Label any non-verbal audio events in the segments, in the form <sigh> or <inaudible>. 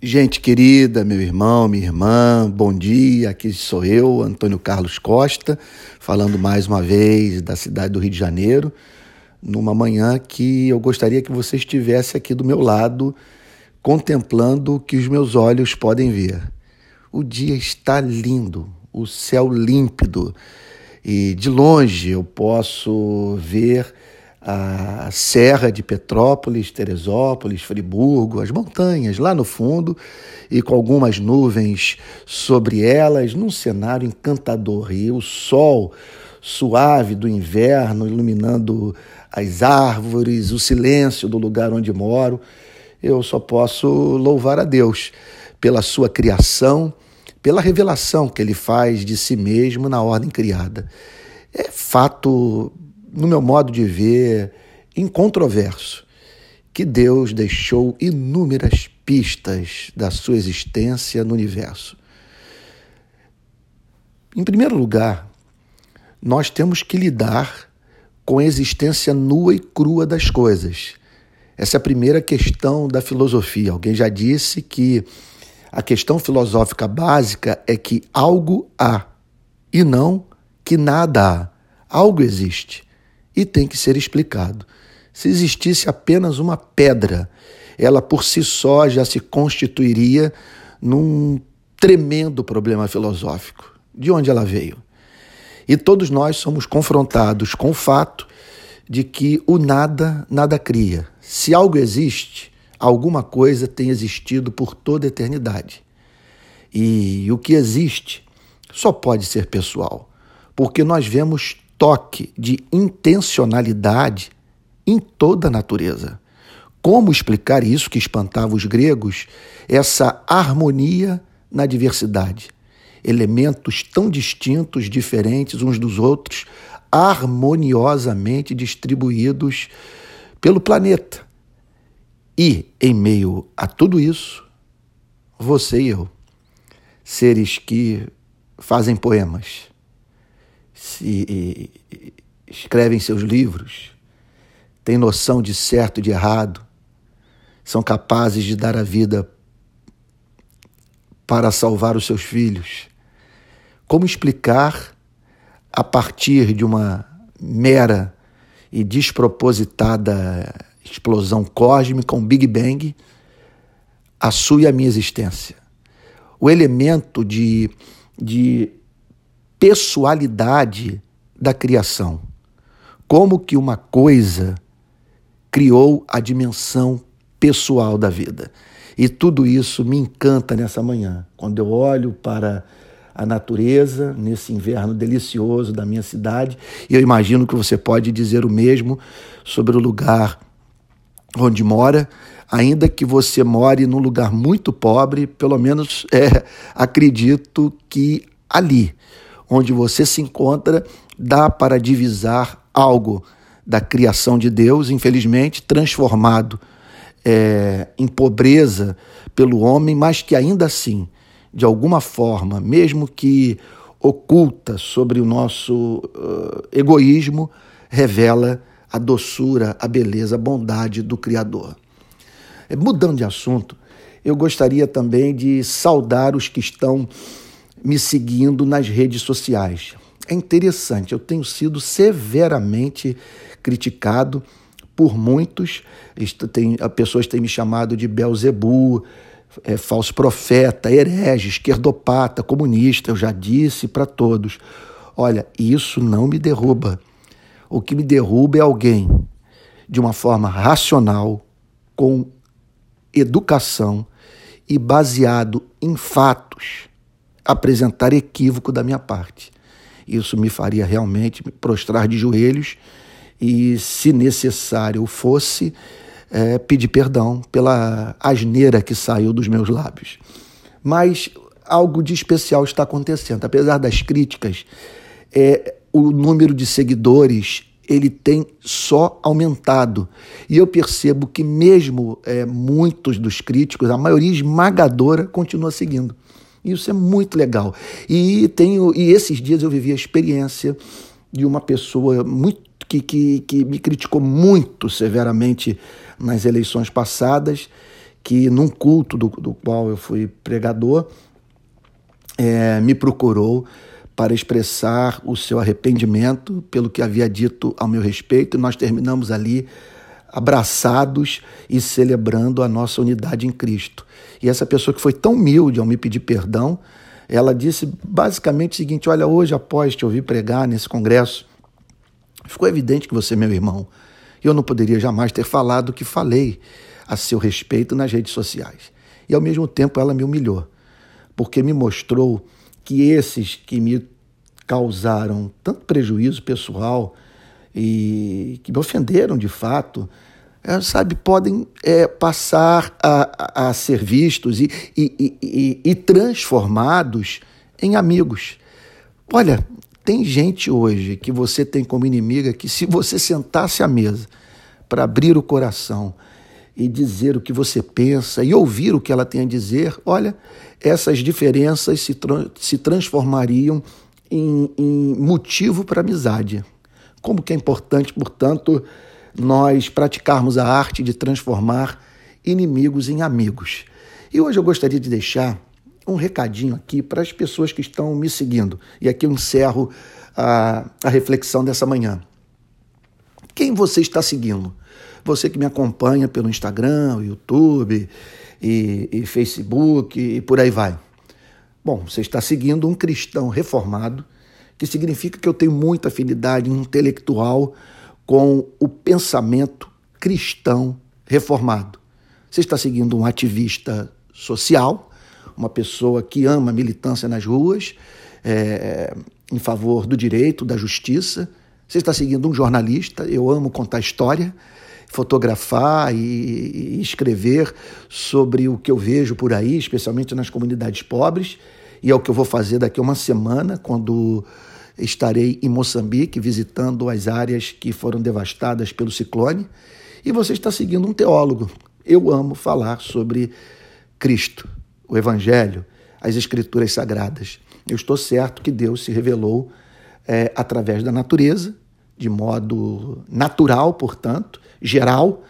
Gente querida, meu irmão, minha irmã, bom dia. Aqui sou eu, Antônio Carlos Costa, falando mais uma vez da cidade do Rio de Janeiro, numa manhã que eu gostaria que você estivesse aqui do meu lado, contemplando o que os meus olhos podem ver. O dia está lindo, o céu límpido, e de longe eu posso ver a Serra de Petrópolis, Teresópolis, Friburgo, as montanhas lá no fundo e com algumas nuvens sobre elas, num cenário encantador. E o sol suave do inverno iluminando as árvores, o silêncio do lugar onde moro. Eu só posso louvar a Deus pela sua criação, pela revelação que ele faz de si mesmo na ordem criada. É fato no meu modo de ver, incontroverso, que Deus deixou inúmeras pistas da sua existência no universo. Em primeiro lugar, nós temos que lidar com a existência nua e crua das coisas. Essa é a primeira questão da filosofia. Alguém já disse que a questão filosófica básica é que algo há e não que nada há. Algo existe e tem que ser explicado. Se existisse apenas uma pedra, ela por si só já se constituiria num tremendo problema filosófico. De onde ela veio? E todos nós somos confrontados com o fato de que o nada nada cria. Se algo existe, alguma coisa tem existido por toda a eternidade. E o que existe só pode ser pessoal, porque nós vemos toque de intencionalidade em toda a natureza. Como explicar isso que espantava os gregos? Essa harmonia na diversidade. Elementos tão distintos, diferentes uns dos outros, harmoniosamente distribuídos pelo planeta. E, em meio a tudo isso, você e eu, seres que fazem poemas, se escrevem seus livros, têm noção de certo e de errado, são capazes de dar a vida para salvar os seus filhos. Como explicar, a partir de uma mera e despropositada explosão cósmica, um Big Bang, a sua e a minha existência? O elemento de, de pessoalidade da criação. Como que uma coisa criou a dimensão pessoal da vida. E tudo isso me encanta nessa manhã, quando eu olho para a natureza, nesse inverno delicioso da minha cidade, e eu imagino que você pode dizer o mesmo sobre o lugar onde mora, ainda que você more num lugar muito pobre, pelo menos <laughs> é, acredito que ali onde você se encontra, dá para divisar algo da criação de Deus, infelizmente, transformado é, em pobreza pelo homem, mas que ainda assim, de alguma forma, mesmo que oculta sobre o nosso uh, egoísmo, revela a doçura, a beleza, a bondade do Criador. É, mudando de assunto, eu gostaria também de saudar os que estão me seguindo nas redes sociais. É interessante, eu tenho sido severamente criticado por muitos. Tem, pessoas têm me chamado de Belzebu, é, falso profeta, herege, esquerdopata, comunista. Eu já disse para todos: olha, isso não me derruba. O que me derruba é alguém de uma forma racional, com educação e baseado em fatos apresentar equívoco da minha parte. Isso me faria realmente me prostrar de joelhos e, se necessário fosse, é, pedir perdão pela asneira que saiu dos meus lábios. Mas algo de especial está acontecendo. Apesar das críticas, é, o número de seguidores ele tem só aumentado. E eu percebo que mesmo é, muitos dos críticos, a maioria esmagadora, continua seguindo. Isso é muito legal. E tenho e esses dias eu vivi a experiência de uma pessoa muito que, que, que me criticou muito severamente nas eleições passadas, que num culto do, do qual eu fui pregador, é, me procurou para expressar o seu arrependimento pelo que havia dito ao meu respeito, e nós terminamos ali abraçados e celebrando a nossa unidade em Cristo. E essa pessoa que foi tão humilde ao me pedir perdão, ela disse basicamente o seguinte: Olha, hoje, após te ouvir pregar nesse congresso, ficou evidente que você é meu irmão. Eu não poderia jamais ter falado o que falei a seu respeito nas redes sociais. E ao mesmo tempo ela me humilhou, porque me mostrou que esses que me causaram tanto prejuízo pessoal e que me ofenderam de fato, é, sabe, podem é, passar a, a, ser vistos e, e, e, e transformados em amigos. Olha, tem gente hoje que você tem como inimiga que, se você sentasse à mesa para abrir o coração e dizer o que você pensa e ouvir o que ela tem a dizer, olha, essas diferenças se, tra se transformariam em, em motivo para amizade. Como que é importante, portanto, nós praticarmos a arte de transformar inimigos em amigos. E hoje eu gostaria de deixar um recadinho aqui para as pessoas que estão me seguindo. E aqui eu encerro a, a reflexão dessa manhã. Quem você está seguindo? Você que me acompanha pelo Instagram, YouTube e, e Facebook e por aí vai. Bom, você está seguindo um cristão reformado, que significa que eu tenho muita afinidade intelectual com o pensamento cristão reformado. Você está seguindo um ativista social, uma pessoa que ama a militância nas ruas, é, em favor do direito, da justiça. Você está seguindo um jornalista, eu amo contar história, fotografar e, e escrever sobre o que eu vejo por aí, especialmente nas comunidades pobres, e é o que eu vou fazer daqui a uma semana, quando estarei em Moçambique visitando as áreas que foram devastadas pelo ciclone. E você está seguindo um teólogo. Eu amo falar sobre Cristo o Evangelho, as Escrituras Sagradas. Eu estou certo que Deus se revelou é, através da natureza, de modo natural, portanto, geral,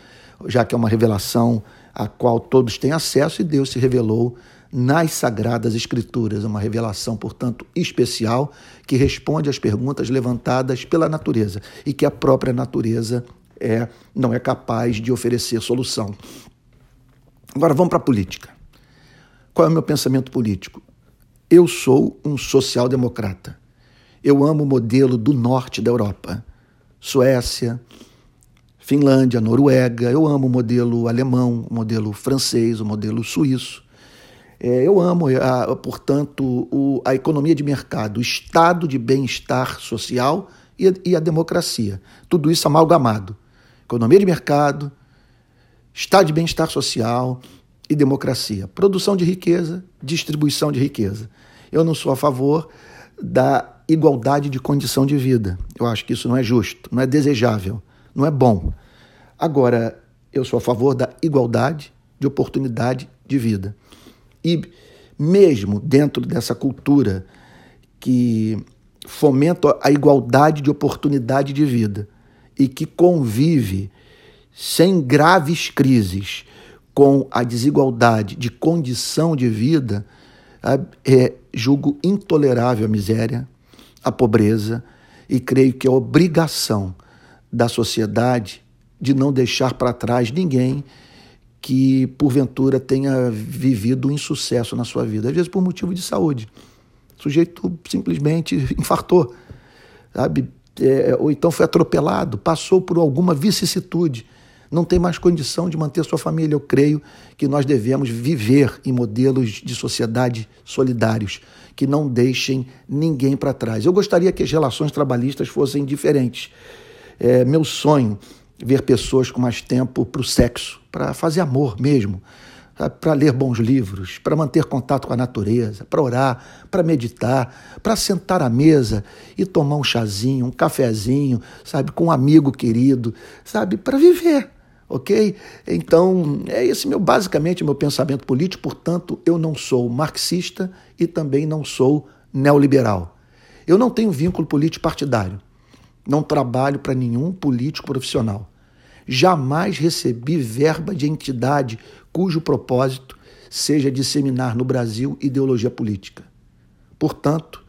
já que é uma revelação a qual todos têm acesso, e Deus se revelou nas Sagradas Escrituras, uma revelação, portanto, especial, que responde às perguntas levantadas pela natureza e que a própria natureza é, não é capaz de oferecer solução. Agora vamos para a política. Qual é o meu pensamento político? Eu sou um social-democrata. Eu amo o modelo do norte da Europa. Suécia, Finlândia, Noruega. Eu amo o modelo alemão, o modelo francês, o modelo suíço. É, eu amo, a, portanto, o, a economia de mercado, o estado de bem-estar social e e a democracia. Tudo isso amalgamado. Economia de mercado, estado de bem-estar social, e democracia. Produção de riqueza, distribuição de riqueza. Eu não sou a favor da igualdade de condição de vida. Eu acho que isso não é justo, não é desejável, não é bom. Agora, eu sou a favor da igualdade de oportunidade de vida. E mesmo dentro dessa cultura que fomenta a igualdade de oportunidade de vida e que convive sem graves crises com a desigualdade de condição de vida, é, julgo intolerável a miséria, a pobreza, e creio que é obrigação da sociedade de não deixar para trás ninguém que, porventura, tenha vivido um insucesso na sua vida, às vezes por motivo de saúde. O sujeito simplesmente <laughs> infartou, sabe? É, ou então foi atropelado, passou por alguma vicissitude não tem mais condição de manter sua família. Eu creio que nós devemos viver em modelos de sociedade solidários, que não deixem ninguém para trás. Eu gostaria que as relações trabalhistas fossem diferentes. É meu sonho ver pessoas com mais tempo para o sexo, para fazer amor mesmo, para ler bons livros, para manter contato com a natureza, para orar, para meditar, para sentar à mesa e tomar um chazinho, um cafezinho, sabe, com um amigo querido, sabe, para viver ok? Então, é esse meu basicamente meu pensamento político, portanto, eu não sou marxista e também não sou neoliberal. Eu não tenho vínculo político partidário. Não trabalho para nenhum político profissional. Jamais recebi verba de entidade cujo propósito seja disseminar no Brasil ideologia política. Portanto,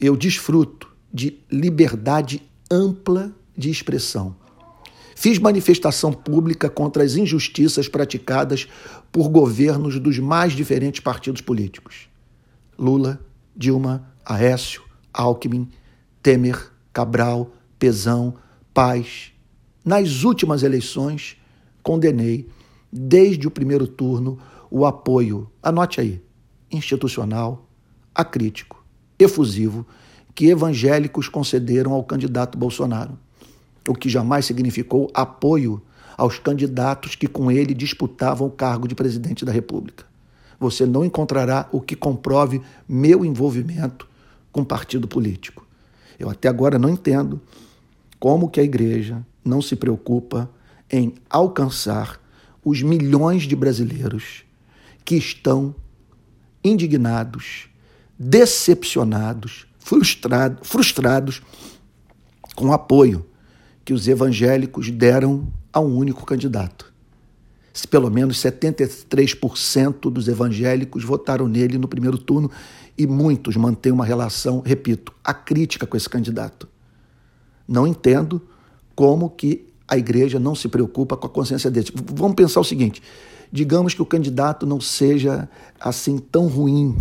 eu desfruto de liberdade ampla de expressão. Fiz manifestação pública contra as injustiças praticadas por governos dos mais diferentes partidos políticos. Lula, Dilma, Aécio, Alckmin, Temer, Cabral, Pezão, Paz. Nas últimas eleições, condenei, desde o primeiro turno, o apoio, anote aí, institucional, acrítico, efusivo, que evangélicos concederam ao candidato Bolsonaro, o que jamais significou apoio aos candidatos que com ele disputavam o cargo de presidente da República. Você não encontrará o que comprove meu envolvimento com partido político. Eu até agora não entendo como que a igreja não se preocupa em alcançar os milhões de brasileiros que estão indignados, decepcionados, frustrado, frustrados com o apoio que os evangélicos deram a um único candidato. Se pelo menos 73% dos evangélicos votaram nele no primeiro turno e muitos mantêm uma relação, repito, acrítica com esse candidato. Não entendo como que a igreja não se preocupa com a consciência deles. Vamos pensar o seguinte: digamos que o candidato não seja assim tão ruim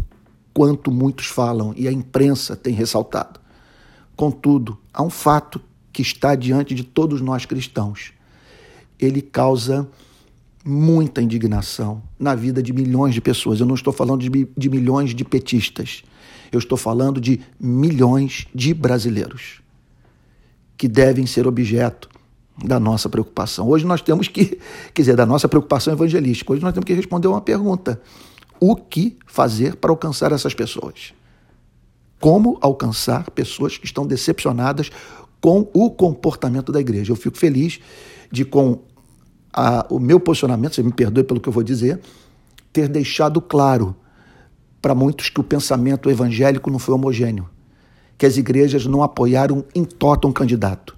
quanto muitos falam e a imprensa tem ressaltado. Contudo, há um fato que está diante de todos nós cristãos. Ele causa muita indignação na vida de milhões de pessoas. Eu não estou falando de, de milhões de petistas. Eu estou falando de milhões de brasileiros que devem ser objeto da nossa preocupação. Hoje nós temos que, quer dizer, da nossa preocupação evangelística, hoje nós temos que responder uma pergunta: o que fazer para alcançar essas pessoas? Como alcançar pessoas que estão decepcionadas com o comportamento da igreja? Eu fico feliz de, com a, o meu posicionamento, você me perdoe pelo que eu vou dizer, ter deixado claro para muitos que o pensamento evangélico não foi homogêneo, que as igrejas não apoiaram em tota um candidato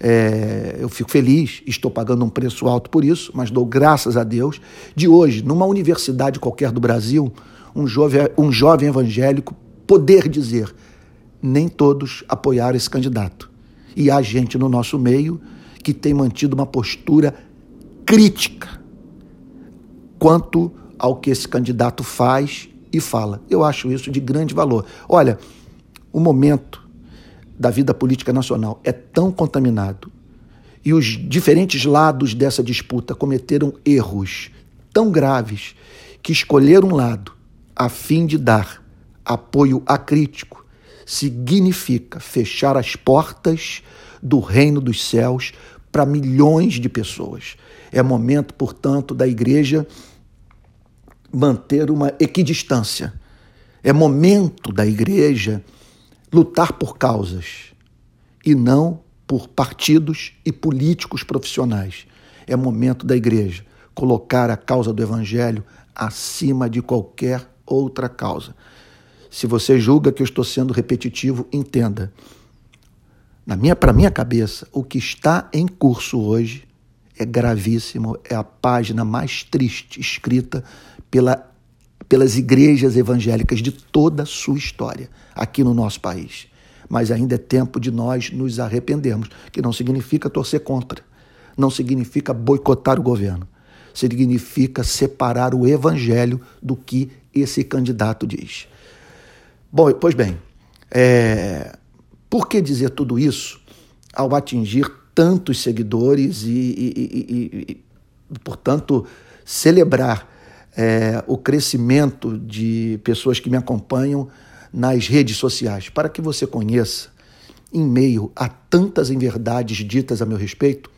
é, eu fico feliz, estou pagando um preço alto por isso, mas dou graças a Deus de hoje, numa universidade qualquer do Brasil, um jovem, um jovem evangélico poder dizer: nem todos apoiaram esse candidato. E há gente no nosso meio que tem mantido uma postura crítica quanto ao que esse candidato faz e fala. Eu acho isso de grande valor. Olha, o momento da vida política nacional é tão contaminado e os diferentes lados dessa disputa cometeram erros tão graves que escolher um lado a fim de dar apoio acrítico significa fechar as portas do reino dos céus para milhões de pessoas. É momento, portanto, da igreja manter uma equidistância. É momento da igreja lutar por causas e não por partidos e políticos profissionais. É momento da igreja colocar a causa do evangelho acima de qualquer outra causa. Se você julga que eu estou sendo repetitivo, entenda. Na minha, para minha cabeça, o que está em curso hoje é gravíssimo, é a página mais triste escrita pela pelas igrejas evangélicas de toda a sua história aqui no nosso país. Mas ainda é tempo de nós nos arrependermos, que não significa torcer contra, não significa boicotar o governo, significa separar o evangelho do que esse candidato diz. Bom, pois bem, é... por que dizer tudo isso ao atingir tantos seguidores e, e, e, e portanto, celebrar é, o crescimento de pessoas que me acompanham nas redes sociais, para que você conheça, em meio a tantas inverdades ditas a meu respeito,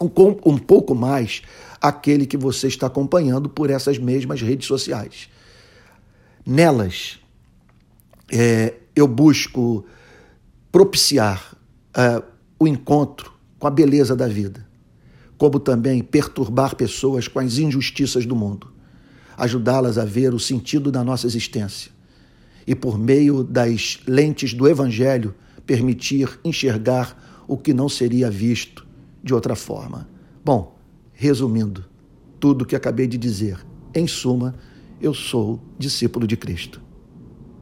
um, um pouco mais aquele que você está acompanhando por essas mesmas redes sociais. Nelas, é, eu busco propiciar é, o encontro com a beleza da vida, como também perturbar pessoas com as injustiças do mundo ajudá-las a ver o sentido da nossa existência e, por meio das lentes do Evangelho, permitir enxergar o que não seria visto de outra forma. Bom, resumindo, tudo que acabei de dizer. Em suma, eu sou discípulo de Cristo.